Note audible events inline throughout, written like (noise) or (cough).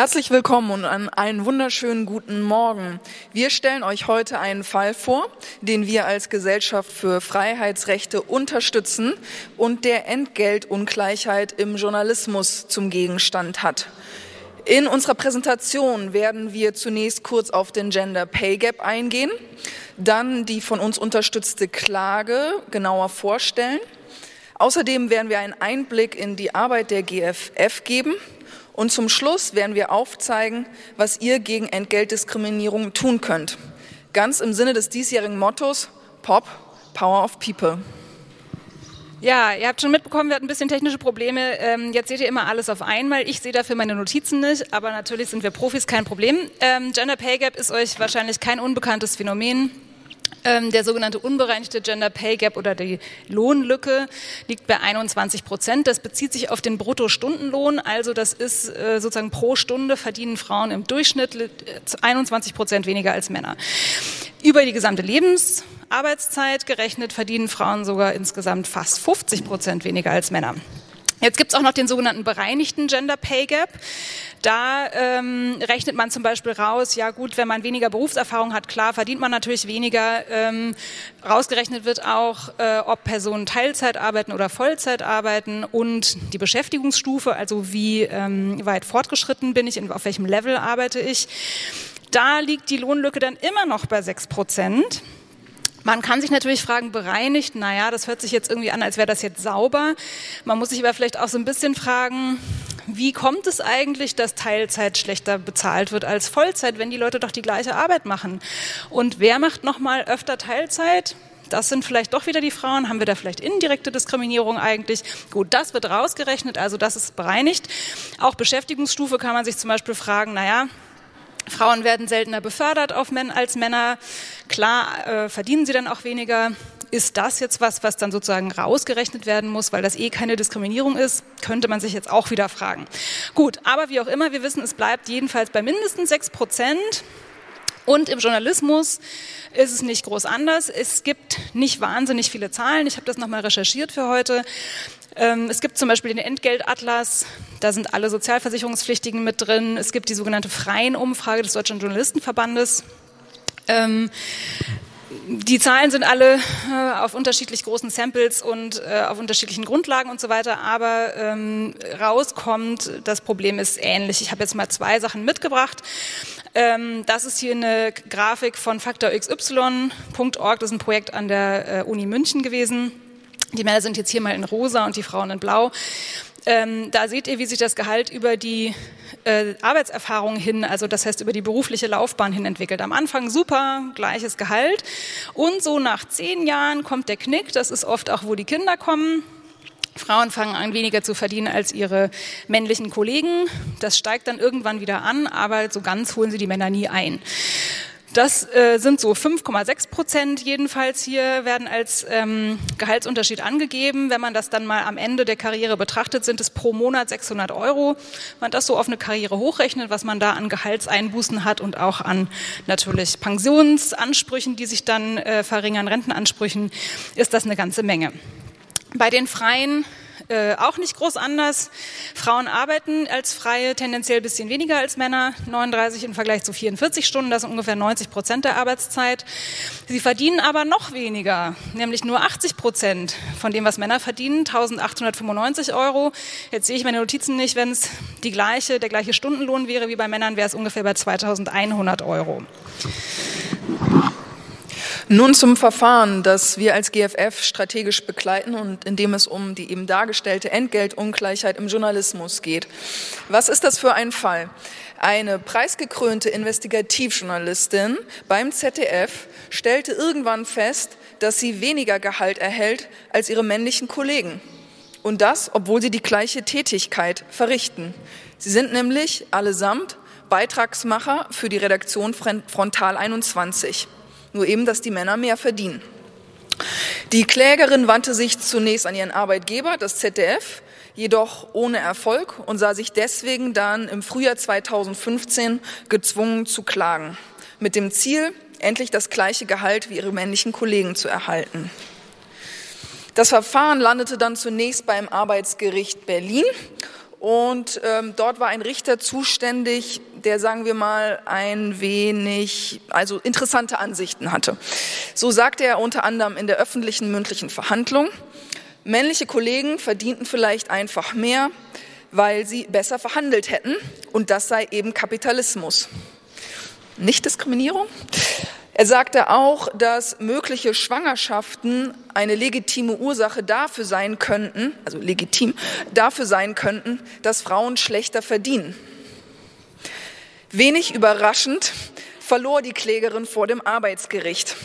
Herzlich willkommen und einen wunderschönen guten Morgen. Wir stellen euch heute einen Fall vor, den wir als Gesellschaft für Freiheitsrechte unterstützen und der Entgeltungleichheit im Journalismus zum Gegenstand hat. In unserer Präsentation werden wir zunächst kurz auf den Gender Pay Gap eingehen, dann die von uns unterstützte Klage genauer vorstellen. Außerdem werden wir einen Einblick in die Arbeit der GFF geben und zum Schluss werden wir aufzeigen, was ihr gegen Entgeltdiskriminierung tun könnt. Ganz im Sinne des diesjährigen Mottos Pop, Power of People. Ja, ihr habt schon mitbekommen, wir hatten ein bisschen technische Probleme. Ähm, jetzt seht ihr immer alles auf einmal. Ich sehe dafür meine Notizen nicht, aber natürlich sind wir Profis, kein Problem. Ähm, Gender Pay Gap ist euch wahrscheinlich kein unbekanntes Phänomen. Ähm, der sogenannte unbereinigte Gender Pay Gap oder die Lohnlücke liegt bei 21 Prozent. Das bezieht sich auf den Bruttostundenlohn. Also das ist äh, sozusagen pro Stunde verdienen Frauen im Durchschnitt 21 Prozent weniger als Männer. Über die gesamte Lebensarbeitszeit gerechnet verdienen Frauen sogar insgesamt fast 50 Prozent weniger als Männer. Jetzt gibt es auch noch den sogenannten bereinigten Gender Pay Gap. Da ähm, rechnet man zum Beispiel raus, ja gut, wenn man weniger Berufserfahrung hat, klar, verdient man natürlich weniger. Ähm, rausgerechnet wird auch, äh, ob Personen Teilzeit arbeiten oder Vollzeit arbeiten und die Beschäftigungsstufe, also wie ähm, weit fortgeschritten bin ich, auf welchem Level arbeite ich. Da liegt die Lohnlücke dann immer noch bei sechs Prozent. Man kann sich natürlich fragen, bereinigt, naja, das hört sich jetzt irgendwie an, als wäre das jetzt sauber. Man muss sich aber vielleicht auch so ein bisschen fragen, wie kommt es eigentlich, dass Teilzeit schlechter bezahlt wird als Vollzeit, wenn die Leute doch die gleiche Arbeit machen? Und wer macht noch mal öfter Teilzeit? Das sind vielleicht doch wieder die Frauen. Haben wir da vielleicht indirekte Diskriminierung eigentlich? Gut, das wird rausgerechnet, also das ist bereinigt. Auch Beschäftigungsstufe kann man sich zum Beispiel fragen, naja, Frauen werden seltener befördert als Männer. Klar äh, verdienen sie dann auch weniger. Ist das jetzt was, was dann sozusagen rausgerechnet werden muss, weil das eh keine Diskriminierung ist? Könnte man sich jetzt auch wieder fragen. Gut, aber wie auch immer, wir wissen, es bleibt jedenfalls bei mindestens sechs Prozent. Und im Journalismus ist es nicht groß anders. Es gibt nicht wahnsinnig viele Zahlen. Ich habe das nochmal recherchiert für heute. Ähm, es gibt zum Beispiel den Entgeltatlas, da sind alle Sozialversicherungspflichtigen mit drin. Es gibt die sogenannte freien Umfrage des Deutschen Journalistenverbandes. Ähm, die Zahlen sind alle äh, auf unterschiedlich großen Samples und äh, auf unterschiedlichen Grundlagen und so weiter, aber ähm, rauskommt, das Problem ist ähnlich. Ich habe jetzt mal zwei Sachen mitgebracht. Das ist hier eine Grafik von faktorxy.org, das ist ein Projekt an der äh, Uni München gewesen. Die Männer sind jetzt hier mal in rosa und die Frauen in blau. Ähm, da seht ihr, wie sich das Gehalt über die äh, Arbeitserfahrung hin, also das heißt über die berufliche Laufbahn hin entwickelt. Am Anfang super, gleiches Gehalt. Und so nach zehn Jahren kommt der Knick, das ist oft auch, wo die Kinder kommen. Frauen fangen an, weniger zu verdienen als ihre männlichen Kollegen. Das steigt dann irgendwann wieder an, aber so ganz holen sie die Männer nie ein. Das äh, sind so 5,6 Prozent jedenfalls hier, werden als ähm, Gehaltsunterschied angegeben. Wenn man das dann mal am Ende der Karriere betrachtet, sind es pro Monat 600 Euro. Wenn man das so auf eine Karriere hochrechnet, was man da an Gehaltseinbußen hat und auch an natürlich Pensionsansprüchen, die sich dann äh, verringern, Rentenansprüchen, ist das eine ganze Menge. Bei den Freien äh, auch nicht groß anders. Frauen arbeiten als Freie tendenziell ein bisschen weniger als Männer, 39 im Vergleich zu 44 Stunden, das sind ungefähr 90 Prozent der Arbeitszeit. Sie verdienen aber noch weniger, nämlich nur 80 Prozent von dem, was Männer verdienen, 1895 Euro. Jetzt sehe ich meine Notizen nicht, wenn es die gleiche, der gleiche Stundenlohn wäre wie bei Männern, wäre es ungefähr bei 2100 Euro. Nun zum Verfahren, das wir als GFF strategisch begleiten und in dem es um die eben dargestellte Entgeltungleichheit im Journalismus geht. Was ist das für ein Fall? Eine preisgekrönte Investigativjournalistin beim ZDF stellte irgendwann fest, dass sie weniger Gehalt erhält als ihre männlichen Kollegen. Und das, obwohl sie die gleiche Tätigkeit verrichten. Sie sind nämlich allesamt Beitragsmacher für die Redaktion Frontal 21 nur eben, dass die Männer mehr verdienen. Die Klägerin wandte sich zunächst an ihren Arbeitgeber, das ZDF, jedoch ohne Erfolg und sah sich deswegen dann im Frühjahr 2015 gezwungen zu klagen, mit dem Ziel, endlich das gleiche Gehalt wie ihre männlichen Kollegen zu erhalten. Das Verfahren landete dann zunächst beim Arbeitsgericht Berlin Und ähm, dort war ein Richter zuständig, der, sagen wir mal, ein wenig, also interessante Ansichten hatte. So sagte er unter anderem in der öffentlichen mündlichen Verhandlung, männliche Kollegen verdienten vielleicht einfach mehr, weil sie besser verhandelt hätten. Und das sei eben Kapitalismus. Nicht Diskriminierung? Er sagte auch, dass mögliche Schwangerschaften eine legitime Ursache dafür sein könnten, also legitim, dafür sein könnten, dass Frauen schlechter verdienen. Wenig überraschend verlor die Klägerin vor dem Arbeitsgericht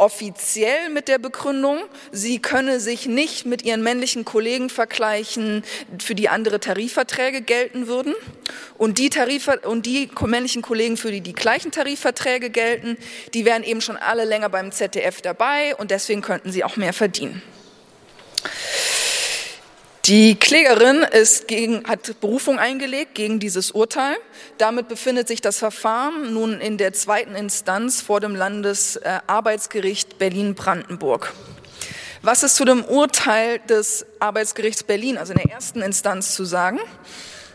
offiziell mit der Begründung, sie könne sich nicht mit ihren männlichen Kollegen vergleichen, für die andere Tarifverträge gelten würden. Und die, Tarif und die männlichen Kollegen, für die die gleichen Tarifverträge gelten, die wären eben schon alle länger beim ZDF dabei und deswegen könnten sie auch mehr verdienen. Die Klägerin ist gegen, hat Berufung eingelegt gegen dieses Urteil. Damit befindet sich das Verfahren nun in der zweiten Instanz vor dem Landesarbeitsgericht Berlin-Brandenburg. Was ist zu dem Urteil des Arbeitsgerichts Berlin, also in der ersten Instanz, zu sagen?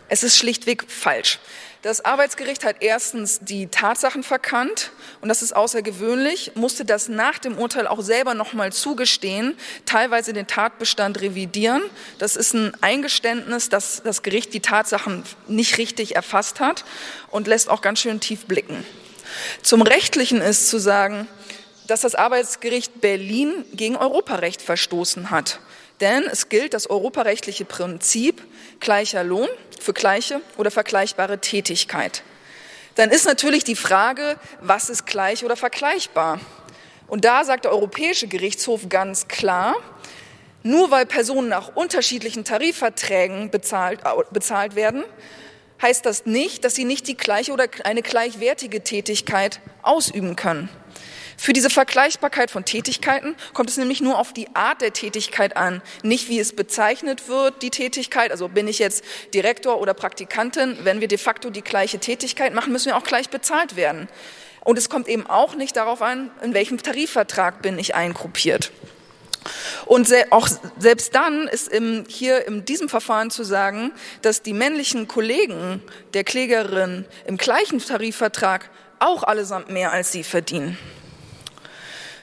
Es ist schlichtweg falsch. Das Arbeitsgericht hat erstens die Tatsachen verkannt und das ist außergewöhnlich, musste das nach dem Urteil auch selber nochmal zugestehen, teilweise den Tatbestand revidieren. Das ist ein Eingeständnis, dass das Gericht die Tatsachen nicht richtig erfasst hat und lässt auch ganz schön tief blicken. Zum Rechtlichen ist zu sagen, dass das Arbeitsgericht Berlin gegen Europarecht verstoßen hat. Denn es gilt das europarechtliche Prinzip gleicher Lohn für gleiche oder vergleichbare Tätigkeit. Dann ist natürlich die Frage, was ist gleich oder vergleichbar? Und da sagt der Europäische Gerichtshof ganz klar, nur weil Personen nach unterschiedlichen Tarifverträgen bezahlt, bezahlt werden, heißt das nicht, dass sie nicht die gleiche oder eine gleichwertige Tätigkeit ausüben können. Für diese Vergleichbarkeit von Tätigkeiten kommt es nämlich nur auf die Art der Tätigkeit an, nicht wie es bezeichnet wird, die Tätigkeit. Also bin ich jetzt Direktor oder Praktikantin, wenn wir de facto die gleiche Tätigkeit machen, müssen wir auch gleich bezahlt werden. Und es kommt eben auch nicht darauf an, in welchem Tarifvertrag bin ich eingruppiert. Und auch selbst dann ist im, hier in diesem Verfahren zu sagen, dass die männlichen Kollegen der Klägerin im gleichen Tarifvertrag auch allesamt mehr als sie verdienen.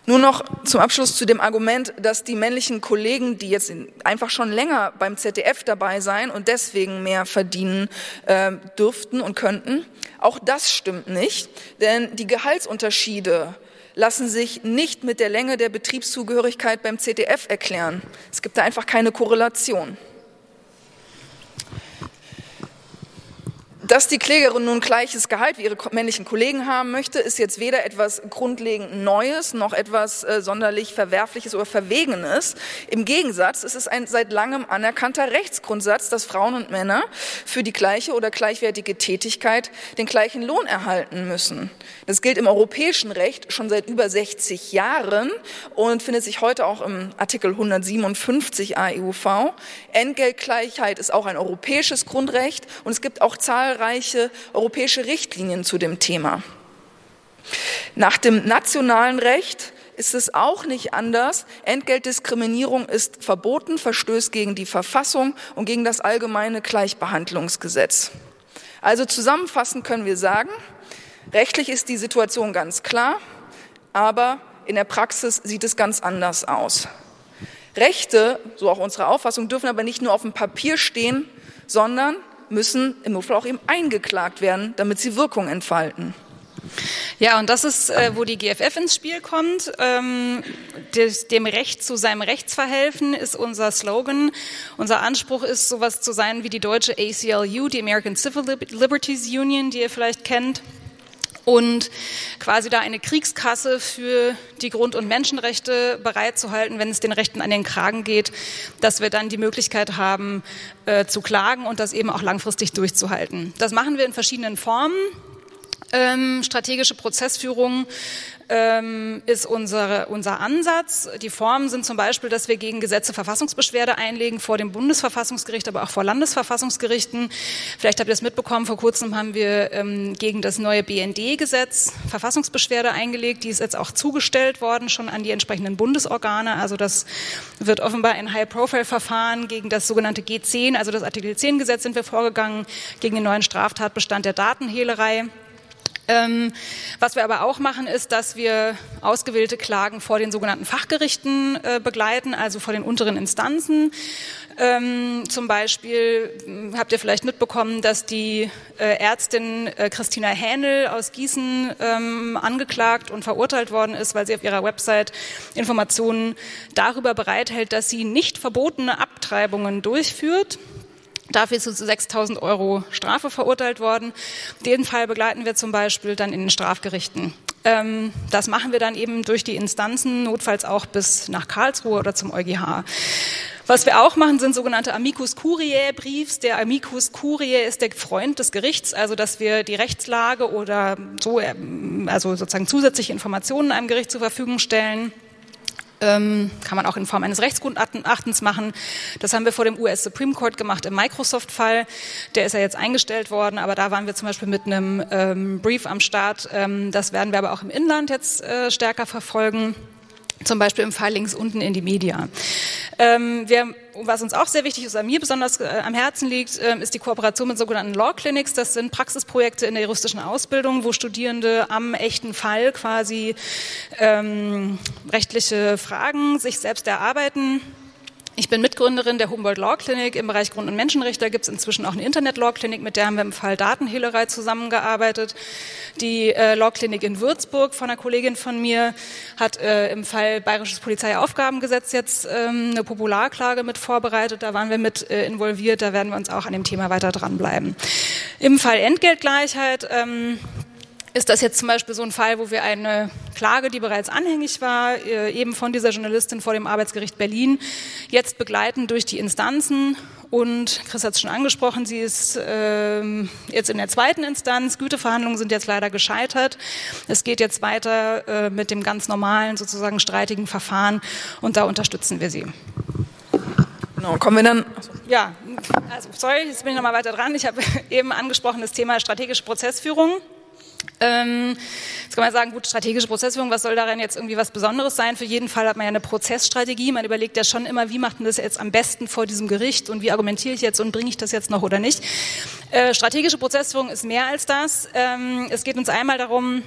Nur noch zum Abschluss zu dem Argument, dass die männlichen Kollegen, die jetzt einfach schon länger beim ZDF dabei sein und deswegen mehr verdienen äh, dürften und könnten. Auch das stimmt nicht, denn die Gehaltsunterschiede lassen sich nicht mit der Länge der Betriebszugehörigkeit beim ZDF erklären. Es gibt da einfach keine Korrelation. Dass die Klägerin nun gleiches Gehalt wie ihre männlichen Kollegen haben möchte, ist jetzt weder etwas grundlegend Neues noch etwas äh, sonderlich Verwerfliches oder Verwegenes. Im Gegensatz ist es ein seit langem anerkannter Rechtsgrundsatz, dass Frauen und Männer für die gleiche oder gleichwertige Tätigkeit den gleichen Lohn erhalten müssen. Das gilt im europäischen Recht schon seit über 60 Jahren und findet sich heute auch im Artikel 157 AEUV. Entgeltgleichheit ist auch ein europäisches Grundrecht und es gibt auch zahlreiche zahlreiche europäische Richtlinien zu dem Thema. Nach dem nationalen Recht ist es auch nicht anders. Entgeltdiskriminierung ist verboten, verstößt gegen die Verfassung und gegen das allgemeine Gleichbehandlungsgesetz. Also zusammenfassend können wir sagen, rechtlich ist die Situation ganz klar, aber in der Praxis sieht es ganz anders aus. Rechte, so auch unsere Auffassung, dürfen aber nicht nur auf dem Papier stehen, sondern müssen im Notfall auch eben eingeklagt werden, damit sie Wirkung entfalten. Ja, und das ist, äh, wo die GFF ins Spiel kommt. Ähm, des, dem Recht zu seinem Rechtsverhelfen ist unser Slogan. Unser Anspruch ist, sowas zu sein wie die deutsche ACLU, die American Civil Liberties Union, die ihr vielleicht kennt und quasi da eine Kriegskasse für die Grund- und Menschenrechte bereitzuhalten, wenn es den Rechten an den Kragen geht, dass wir dann die Möglichkeit haben äh, zu klagen und das eben auch langfristig durchzuhalten. Das machen wir in verschiedenen Formen. Ähm, strategische Prozessführung ähm, ist unsere, unser Ansatz. Die Formen sind zum Beispiel, dass wir gegen Gesetze Verfassungsbeschwerde einlegen vor dem Bundesverfassungsgericht, aber auch vor Landesverfassungsgerichten. Vielleicht habt ihr es mitbekommen, vor kurzem haben wir ähm, gegen das neue BND-Gesetz Verfassungsbeschwerde eingelegt. Die ist jetzt auch zugestellt worden, schon an die entsprechenden Bundesorgane. Also das wird offenbar ein High-Profile-Verfahren gegen das sogenannte G10, also das Artikel 10-Gesetz sind wir vorgegangen, gegen den neuen Straftatbestand der Datenhehlerei. Ähm, was wir aber auch machen, ist, dass wir ausgewählte Klagen vor den sogenannten Fachgerichten äh, begleiten, also vor den unteren Instanzen. Ähm, zum Beispiel hm, habt ihr vielleicht mitbekommen, dass die äh, Ärztin äh, Christina Hähnel aus Gießen ähm, angeklagt und verurteilt worden ist, weil sie auf ihrer Website Informationen darüber bereithält, dass sie nicht verbotene Abtreibungen durchführt. Dafür ist zu 6.000 Euro Strafe verurteilt worden. Den Fall begleiten wir zum Beispiel dann in den Strafgerichten. Ähm, das machen wir dann eben durch die Instanzen, notfalls auch bis nach Karlsruhe oder zum EuGH. Was wir auch machen, sind sogenannte Amicus Curiae Briefs. Der Amicus Curiae ist der Freund des Gerichts, also dass wir die Rechtslage oder so, ähm, also sozusagen zusätzliche Informationen einem Gericht zur Verfügung stellen kann man auch in Form eines Rechtsgutachtens machen. Das haben wir vor dem US Supreme Court gemacht im Microsoft-Fall. Der ist ja jetzt eingestellt worden, aber da waren wir zum Beispiel mit einem ähm, Brief am Start. Ähm, das werden wir aber auch im Inland jetzt äh, stärker verfolgen zum Beispiel im Fall links unten in die Media. Ähm, wir, was uns auch sehr wichtig ist, an mir besonders äh, am Herzen liegt, äh, ist die Kooperation mit sogenannten Law Clinics. Das sind Praxisprojekte in der juristischen Ausbildung, wo Studierende am echten Fall quasi ähm, rechtliche Fragen sich selbst erarbeiten ich bin Mitgründerin der Humboldt Law Clinic im Bereich Grund- und Menschenrechte. Da gibt es inzwischen auch eine Internet-Law Clinic, mit der haben wir im Fall Datenhehlerei zusammengearbeitet. Die äh, Law Clinic in Würzburg von einer Kollegin von mir hat äh, im Fall Bayerisches Polizeiaufgabengesetz jetzt ähm, eine Popularklage mit vorbereitet. Da waren wir mit äh, involviert. Da werden wir uns auch an dem Thema weiter dranbleiben. Im Fall Entgeltgleichheit ähm, ist das jetzt zum Beispiel so ein Fall, wo wir eine Klage, die bereits anhängig war, äh, eben von dieser Journalistin vor dem Arbeitsgericht Berlin, jetzt begleiten durch die Instanzen. Und Chris hat es schon angesprochen, sie ist äh, jetzt in der zweiten Instanz. Güteverhandlungen sind jetzt leider gescheitert. Es geht jetzt weiter äh, mit dem ganz normalen, sozusagen streitigen Verfahren und da unterstützen wir sie. Genau, kommen wir dann. Ja, also sorry, jetzt bin ich nochmal weiter dran. Ich habe (laughs) eben angesprochen das Thema strategische Prozessführung. Ähm, jetzt kann man sagen, gut, strategische Prozessführung, was soll daran jetzt irgendwie was Besonderes sein? Für jeden Fall hat man ja eine Prozessstrategie. Man überlegt ja schon immer, wie macht man das jetzt am besten vor diesem Gericht und wie argumentiere ich jetzt und bringe ich das jetzt noch oder nicht? Äh, strategische Prozessführung ist mehr als das. Ähm, es geht uns einmal darum,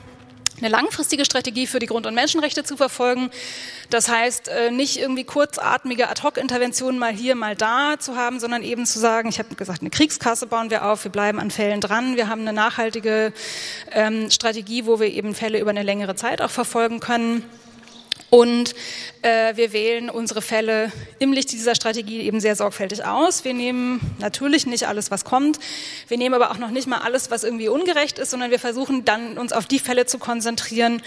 eine langfristige Strategie für die Grund- und Menschenrechte zu verfolgen. Das heißt, äh, nicht irgendwie kurzatmige Ad-hoc-Interventionen mal hier, mal da zu haben, sondern eben zu sagen, ich habe gesagt, eine Kriegskasse bauen wir auf, wir bleiben an Fällen dran, wir haben eine nachhaltige ähm, Strategie, wo wir eben Fälle über eine längere Zeit auch verfolgen können. Und äh, wir wählen unsere Fälle im Licht dieser Strategie eben sehr sorgfältig aus. Wir nehmen natürlich nicht alles, was kommt. Wir nehmen aber auch noch nicht mal alles, was irgendwie ungerecht ist, sondern wir versuchen dann uns auf die Fälle zu konzentrieren,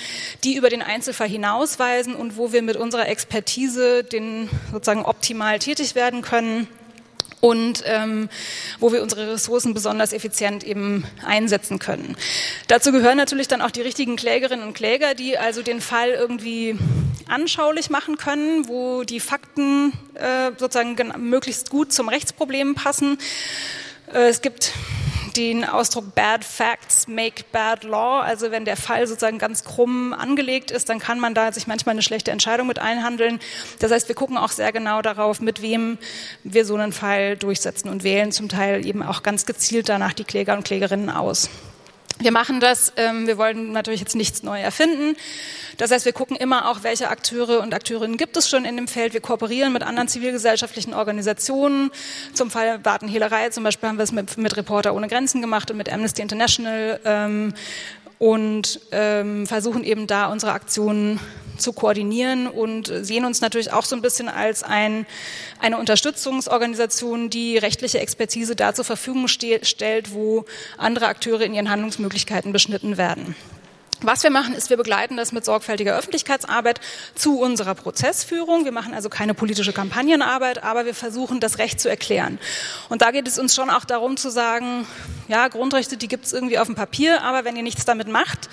die über den Einzelfall hinausweisen und wo wir mit unserer Expertise den sozusagen optimal tätig werden können und ähm, wo wir unsere Ressourcen besonders effizient eben einsetzen können. Dazu gehören natürlich dann auch die richtigen Klägerinnen und Kläger, die also den Fall irgendwie anschaulich machen können, wo die Fakten äh, sozusagen möglichst gut zum Rechtsproblem passen. Äh, es gibt den Ausdruck Bad Facts make bad law. Also wenn der Fall sozusagen ganz krumm angelegt ist, dann kann man da sich manchmal eine schlechte Entscheidung mit einhandeln. Das heißt, wir gucken auch sehr genau darauf, mit wem wir so einen Fall durchsetzen und wählen zum Teil eben auch ganz gezielt danach die Kläger und Klägerinnen aus. Wir machen das, ähm, wir wollen natürlich jetzt nichts neu erfinden. Das heißt, wir gucken immer auch, welche Akteure und Akteurinnen gibt es schon in dem Feld. Wir kooperieren mit anderen zivilgesellschaftlichen Organisationen. Zum Fall Datenhehlerei zum Beispiel haben wir es mit, mit Reporter ohne Grenzen gemacht und mit Amnesty International ähm, und ähm, versuchen eben da unsere Aktionen zu koordinieren und sehen uns natürlich auch so ein bisschen als ein, eine Unterstützungsorganisation, die rechtliche Expertise da zur Verfügung ste stellt, wo andere Akteure in ihren Handlungsmöglichkeiten beschnitten werden. Was wir machen, ist, wir begleiten das mit sorgfältiger Öffentlichkeitsarbeit zu unserer Prozessführung. Wir machen also keine politische Kampagnenarbeit, aber wir versuchen, das Recht zu erklären. Und da geht es uns schon auch darum zu sagen, ja, Grundrechte, die gibt es irgendwie auf dem Papier, aber wenn ihr nichts damit macht,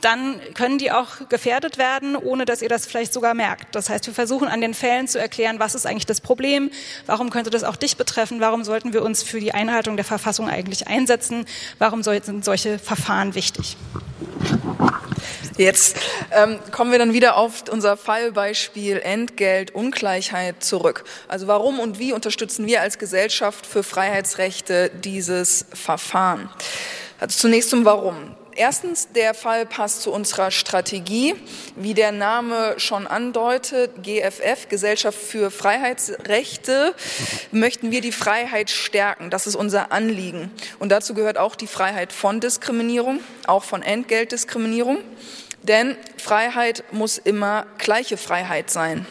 dann können die auch gefährdet werden, ohne dass ihr das vielleicht sogar merkt. Das heißt, wir versuchen an den Fällen zu erklären, was ist eigentlich das Problem, warum könnte das auch dich betreffen, warum sollten wir uns für die Einhaltung der Verfassung eigentlich einsetzen, warum sind solche Verfahren wichtig. Jetzt ähm, kommen wir dann wieder auf unser Fallbeispiel Entgeltungleichheit zurück. Also warum und wie unterstützen wir als Gesellschaft für Freiheitsrechte dieses Verfahren? Also zunächst zum Warum. Erstens, der Fall passt zu unserer Strategie. Wie der Name schon andeutet, GFF, Gesellschaft für Freiheitsrechte, möchten wir die Freiheit stärken. Das ist unser Anliegen. Und dazu gehört auch die Freiheit von Diskriminierung, auch von Entgeltdiskriminierung. Denn Freiheit muss immer gleiche Freiheit sein.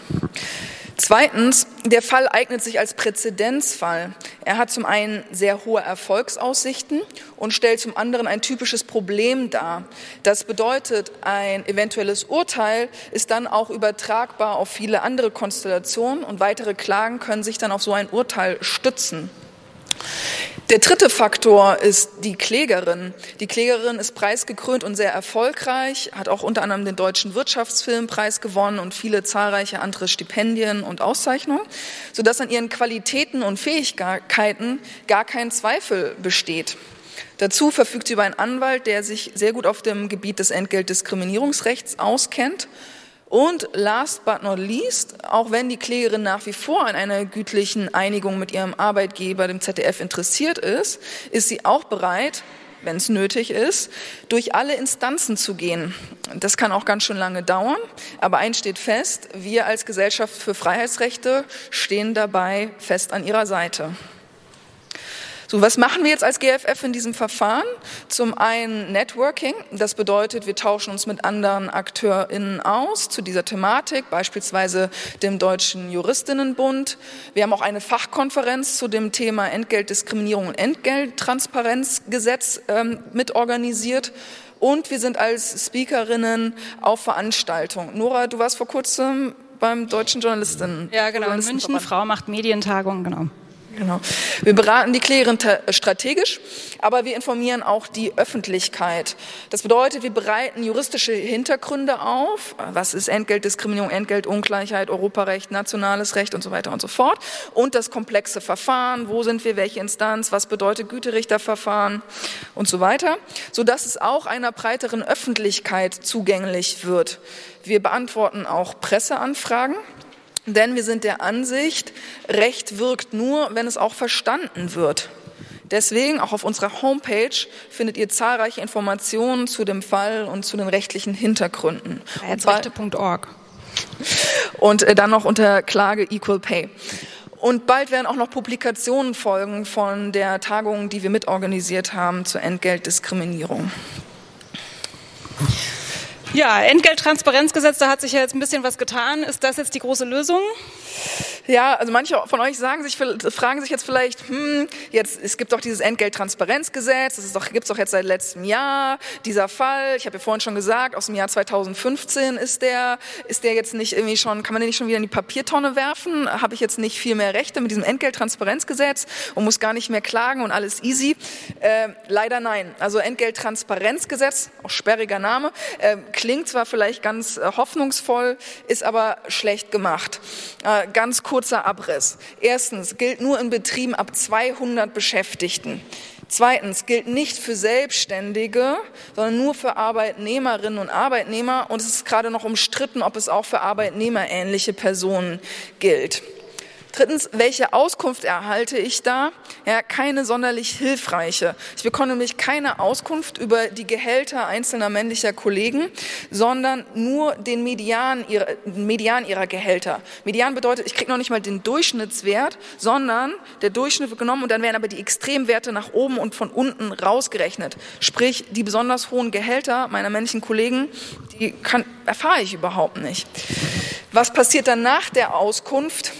Zweitens, der Fall eignet sich als Präzedenzfall. Er hat zum einen sehr hohe Erfolgsaussichten und stellt zum anderen ein typisches Problem dar. Das bedeutet, ein eventuelles Urteil ist dann auch übertragbar auf viele andere Konstellationen und weitere Klagen können sich dann auf so ein Urteil stützen. Der dritte Faktor ist die Klägerin. Die Klägerin ist preisgekrönt und sehr erfolgreich, hat auch unter anderem den Deutschen Wirtschaftsfilmpreis gewonnen und viele zahlreiche andere Stipendien und Auszeichnungen, sodass an ihren Qualitäten und Fähigkeiten gar kein Zweifel besteht. Dazu verfügt sie über einen Anwalt, der sich sehr gut auf dem Gebiet des Entgeltdiskriminierungsrechts auskennt und last but not least, auch wenn die Klägerin nach wie vor an einer gütlichen Einigung mit ihrem Arbeitgeber, dem ZDF, interessiert ist, ist sie auch bereit, wenn es nötig ist, durch alle Instanzen zu gehen. Das kann auch ganz schön lange dauern, aber eins steht fest, wir als Gesellschaft für Freiheitsrechte stehen dabei fest an ihrer Seite. So, was machen wir jetzt als GFF in diesem Verfahren? Zum einen Networking. Das bedeutet, wir tauschen uns mit anderen AkteurInnen aus zu dieser Thematik, beispielsweise dem Deutschen Juristinnenbund. Wir haben auch eine Fachkonferenz zu dem Thema Entgeltdiskriminierung und Entgelttransparenzgesetz ähm, mitorganisiert. Und wir sind als Speakerinnen auf Veranstaltungen. Nora, du warst vor kurzem beim Deutschen Journalistinnen. Ja, genau, in München. Frau macht Medientagung, genau. Genau. Wir beraten die Klägerin strategisch, aber wir informieren auch die Öffentlichkeit. Das bedeutet, wir bereiten juristische Hintergründe auf. Was ist Entgeltdiskriminierung, Entgeltungleichheit, Europarecht, nationales Recht und so weiter und so fort. Und das komplexe Verfahren. Wo sind wir? Welche Instanz? Was bedeutet Güterichterverfahren? Und so weiter. Sodass es auch einer breiteren Öffentlichkeit zugänglich wird. Wir beantworten auch Presseanfragen. Denn wir sind der Ansicht, Recht wirkt nur, wenn es auch verstanden wird. Deswegen, auch auf unserer Homepage, findet ihr zahlreiche Informationen zu dem Fall und zu den rechtlichen Hintergründen. Freiheitsrechte.org. Und äh, dann noch unter Klage Equal Pay. Und bald werden auch noch Publikationen folgen von der Tagung, die wir mitorganisiert haben zur Entgeltdiskriminierung. Ja, Entgelttransparenzgesetz, da hat sich ja jetzt ein bisschen was getan. Ist das jetzt die große Lösung? Ja, also manche von euch sagen sich, fragen sich jetzt vielleicht, hm, jetzt, es gibt doch dieses Entgelttransparenzgesetz, das doch, gibt's doch jetzt seit letztem Jahr, dieser Fall, ich habe ja vorhin schon gesagt, aus dem Jahr 2015 ist der, ist der jetzt nicht irgendwie schon, kann man den nicht schon wieder in die Papiertonne werfen? Habe ich jetzt nicht viel mehr Rechte mit diesem Entgelttransparenzgesetz und muss gar nicht mehr klagen und alles easy? Äh, leider nein. Also Entgelttransparenzgesetz, auch sperriger Name, äh, klingt zwar vielleicht ganz äh, hoffnungsvoll, ist aber schlecht gemacht. Äh, ganz kurzer Abriss. Erstens gilt nur in Betrieben ab 200 Beschäftigten. Zweitens gilt nicht für Selbstständige, sondern nur für Arbeitnehmerinnen und Arbeitnehmer. Und es ist gerade noch umstritten, ob es auch für arbeitnehmerähnliche Personen gilt. Drittens, welche Auskunft erhalte ich da? Ja, keine sonderlich hilfreiche. Ich bekomme nämlich keine Auskunft über die Gehälter einzelner männlicher Kollegen, sondern nur den Median ihrer, Median ihrer Gehälter. Median bedeutet, ich kriege noch nicht mal den Durchschnittswert, sondern der Durchschnitt wird genommen und dann werden aber die Extremwerte nach oben und von unten rausgerechnet. Sprich, die besonders hohen Gehälter meiner männlichen Kollegen, die kann, erfahre ich überhaupt nicht. Was passiert dann nach der Auskunft?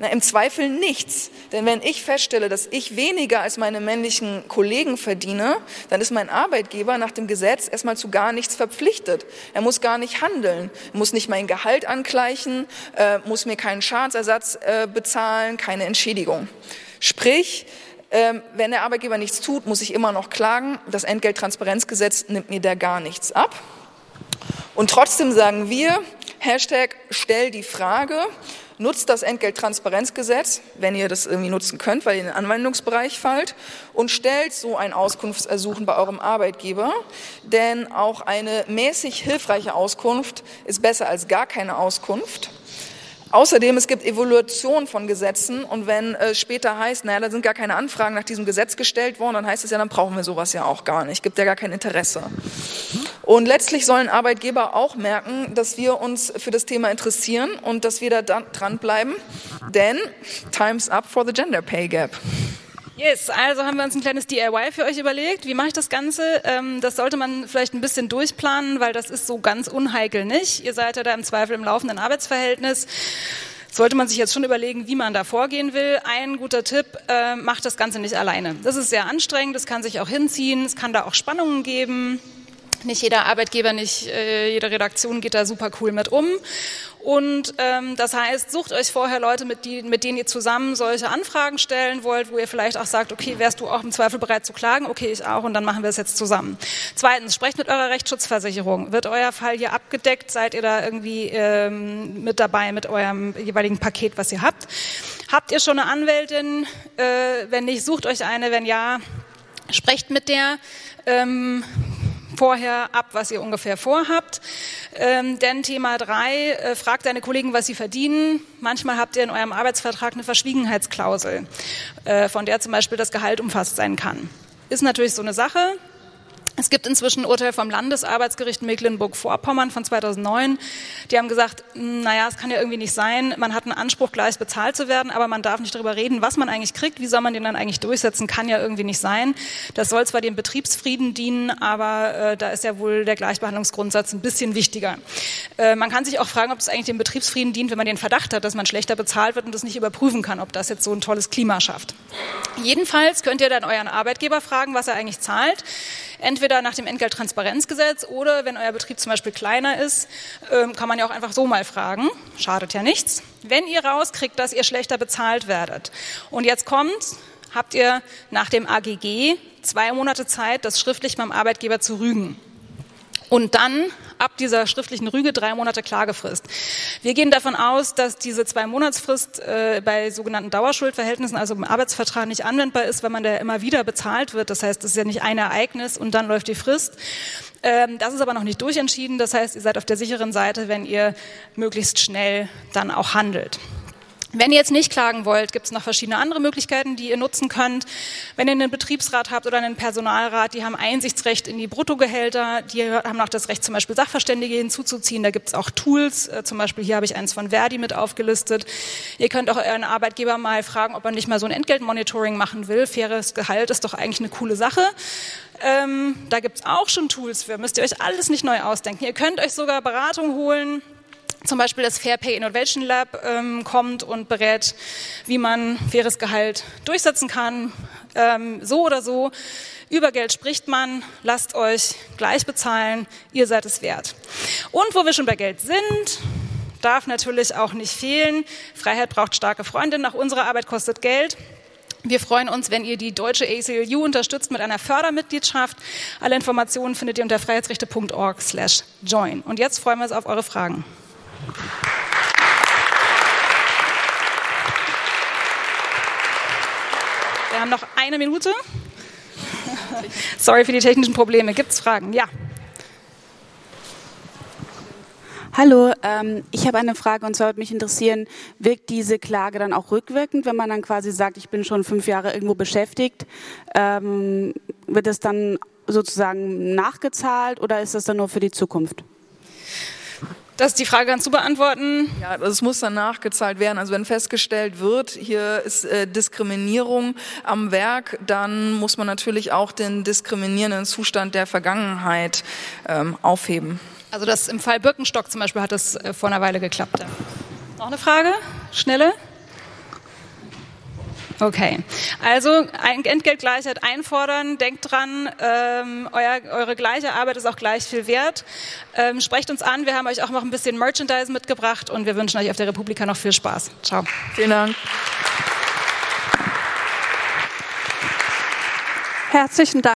Na, Im Zweifel nichts. Denn wenn ich feststelle, dass ich weniger als meine männlichen Kollegen verdiene, dann ist mein Arbeitgeber nach dem Gesetz erstmal zu gar nichts verpflichtet. Er muss gar nicht handeln, muss nicht mein Gehalt angleichen, äh, muss mir keinen Schadensersatz äh, bezahlen, keine Entschädigung. Sprich, ähm, wenn der Arbeitgeber nichts tut, muss ich immer noch klagen. Das Entgelttransparenzgesetz nimmt mir da gar nichts ab. Und trotzdem sagen wir, Hashtag stell die Frage, nutzt das Entgelttransparenzgesetz, wenn ihr das irgendwie nutzen könnt, weil ihr in den Anwendungsbereich fallt, und stellt so ein Auskunftsersuchen bei eurem Arbeitgeber. Denn auch eine mäßig hilfreiche Auskunft ist besser als gar keine Auskunft. Außerdem, es gibt Evaluation von Gesetzen und wenn äh, später heißt, naja, da sind gar keine Anfragen nach diesem Gesetz gestellt worden, dann heißt es ja, dann brauchen wir sowas ja auch gar nicht, gibt ja gar kein Interesse. Und letztlich sollen Arbeitgeber auch merken, dass wir uns für das Thema interessieren und dass wir da dranbleiben, denn time's up for the gender pay gap. Yes, also haben wir uns ein kleines DIY für euch überlegt. Wie mache ich das Ganze? Ähm, das sollte man vielleicht ein bisschen durchplanen, weil das ist so ganz unheikel nicht. Ihr seid ja da im Zweifel im laufenden Arbeitsverhältnis sollte man sich jetzt schon überlegen, wie man da vorgehen will. Ein guter Tipp, äh, macht das Ganze nicht alleine. Das ist sehr anstrengend, das kann sich auch hinziehen, es kann da auch Spannungen geben. Nicht jeder Arbeitgeber, nicht äh, jede Redaktion geht da super cool mit um. Und ähm, das heißt, sucht euch vorher Leute, mit, die, mit denen ihr zusammen solche Anfragen stellen wollt, wo ihr vielleicht auch sagt, okay, wärst du auch im Zweifel bereit zu klagen? Okay, ich auch und dann machen wir es jetzt zusammen. Zweitens, sprecht mit eurer Rechtsschutzversicherung. Wird euer Fall hier abgedeckt? Seid ihr da irgendwie ähm, mit dabei mit eurem jeweiligen Paket, was ihr habt? Habt ihr schon eine Anwältin? Äh, wenn nicht, sucht euch eine. Wenn ja, sprecht mit der. Ähm, vorher ab, was ihr ungefähr vorhabt. Ähm, denn Thema drei, äh, fragt deine Kollegen, was sie verdienen. Manchmal habt ihr in eurem Arbeitsvertrag eine Verschwiegenheitsklausel, äh, von der zum Beispiel das Gehalt umfasst sein kann. Ist natürlich so eine Sache. Es gibt inzwischen ein Urteil vom Landesarbeitsgericht Mecklenburg-Vorpommern von 2009. Die haben gesagt, naja, es kann ja irgendwie nicht sein, man hat einen Anspruch, gleich bezahlt zu werden, aber man darf nicht darüber reden, was man eigentlich kriegt, wie soll man den dann eigentlich durchsetzen, kann ja irgendwie nicht sein. Das soll zwar dem Betriebsfrieden dienen, aber äh, da ist ja wohl der Gleichbehandlungsgrundsatz ein bisschen wichtiger. Äh, man kann sich auch fragen, ob es eigentlich dem Betriebsfrieden dient, wenn man den Verdacht hat, dass man schlechter bezahlt wird und das nicht überprüfen kann, ob das jetzt so ein tolles Klima schafft. Jedenfalls könnt ihr dann euren Arbeitgeber fragen, was er eigentlich zahlt. Entweder nach dem Entgelttransparenzgesetz oder wenn euer Betrieb zum Beispiel kleiner ist, ähm, kann man ja auch einfach so mal fragen. Schadet ja nichts. Wenn ihr rauskriegt, dass ihr schlechter bezahlt werdet und jetzt kommt, habt ihr nach dem AGG zwei Monate Zeit, das schriftlich beim Arbeitgeber zu rügen. Und dann ab dieser schriftlichen Rüge drei Monate Klagefrist. Wir gehen davon aus, dass diese zwei Monatsfrist äh, bei sogenannten Dauerschuldverhältnissen, also im Arbeitsvertrag nicht anwendbar ist, weil man da immer wieder bezahlt wird. Das heißt, es ist ja nicht ein Ereignis und dann läuft die Frist. Ähm, das ist aber noch nicht durchentschieden. Das heißt, ihr seid auf der sicheren Seite, wenn ihr möglichst schnell dann auch handelt. Wenn ihr jetzt nicht klagen wollt, gibt es noch verschiedene andere Möglichkeiten, die ihr nutzen könnt. Wenn ihr einen Betriebsrat habt oder einen Personalrat, die haben Einsichtsrecht in die Bruttogehälter, die haben auch das Recht, zum Beispiel Sachverständige hinzuzuziehen. Da gibt es auch Tools, äh, zum Beispiel hier habe ich eins von Verdi mit aufgelistet. Ihr könnt auch euren Arbeitgeber mal fragen, ob er nicht mal so ein Entgeltmonitoring machen will. Faires Gehalt ist doch eigentlich eine coole Sache. Ähm, da gibt es auch schon Tools für, müsst ihr euch alles nicht neu ausdenken. Ihr könnt euch sogar Beratung holen zum Beispiel das Fair Pay Innovation Lab ähm, kommt und berät, wie man faires Gehalt durchsetzen kann. Ähm, so oder so, über Geld spricht man, lasst euch gleich bezahlen, ihr seid es wert. Und wo wir schon bei Geld sind, darf natürlich auch nicht fehlen, Freiheit braucht starke Freunde, nach unserer Arbeit kostet Geld. Wir freuen uns, wenn ihr die deutsche ACLU unterstützt mit einer Fördermitgliedschaft. Alle Informationen findet ihr unter freiheitsrechte.org slash join. Und jetzt freuen wir uns auf eure Fragen. Wir haben noch eine Minute. Sorry für die technischen Probleme. Gibt es Fragen? Ja. Hallo, ähm, ich habe eine Frage und zwar würde mich interessieren, wirkt diese Klage dann auch rückwirkend, wenn man dann quasi sagt, ich bin schon fünf Jahre irgendwo beschäftigt? Ähm, wird es dann sozusagen nachgezahlt oder ist das dann nur für die Zukunft? Das ist die Frage ganz zu beantworten. Ja, also es muss dann nachgezahlt werden. Also wenn festgestellt wird, hier ist äh, Diskriminierung am Werk, dann muss man natürlich auch den diskriminierenden Zustand der Vergangenheit ähm, aufheben. Also das im Fall Birkenstock zum Beispiel hat das äh, vor einer Weile geklappt. Noch eine Frage? Schnelle? Okay, also Entgeltgleichheit einfordern, denkt dran, ähm, euer, eure gleiche Arbeit ist auch gleich viel wert. Ähm, sprecht uns an, wir haben euch auch noch ein bisschen Merchandise mitgebracht und wir wünschen euch auf der Republika noch viel Spaß. Ciao. Vielen Dank. Herzlichen Dank.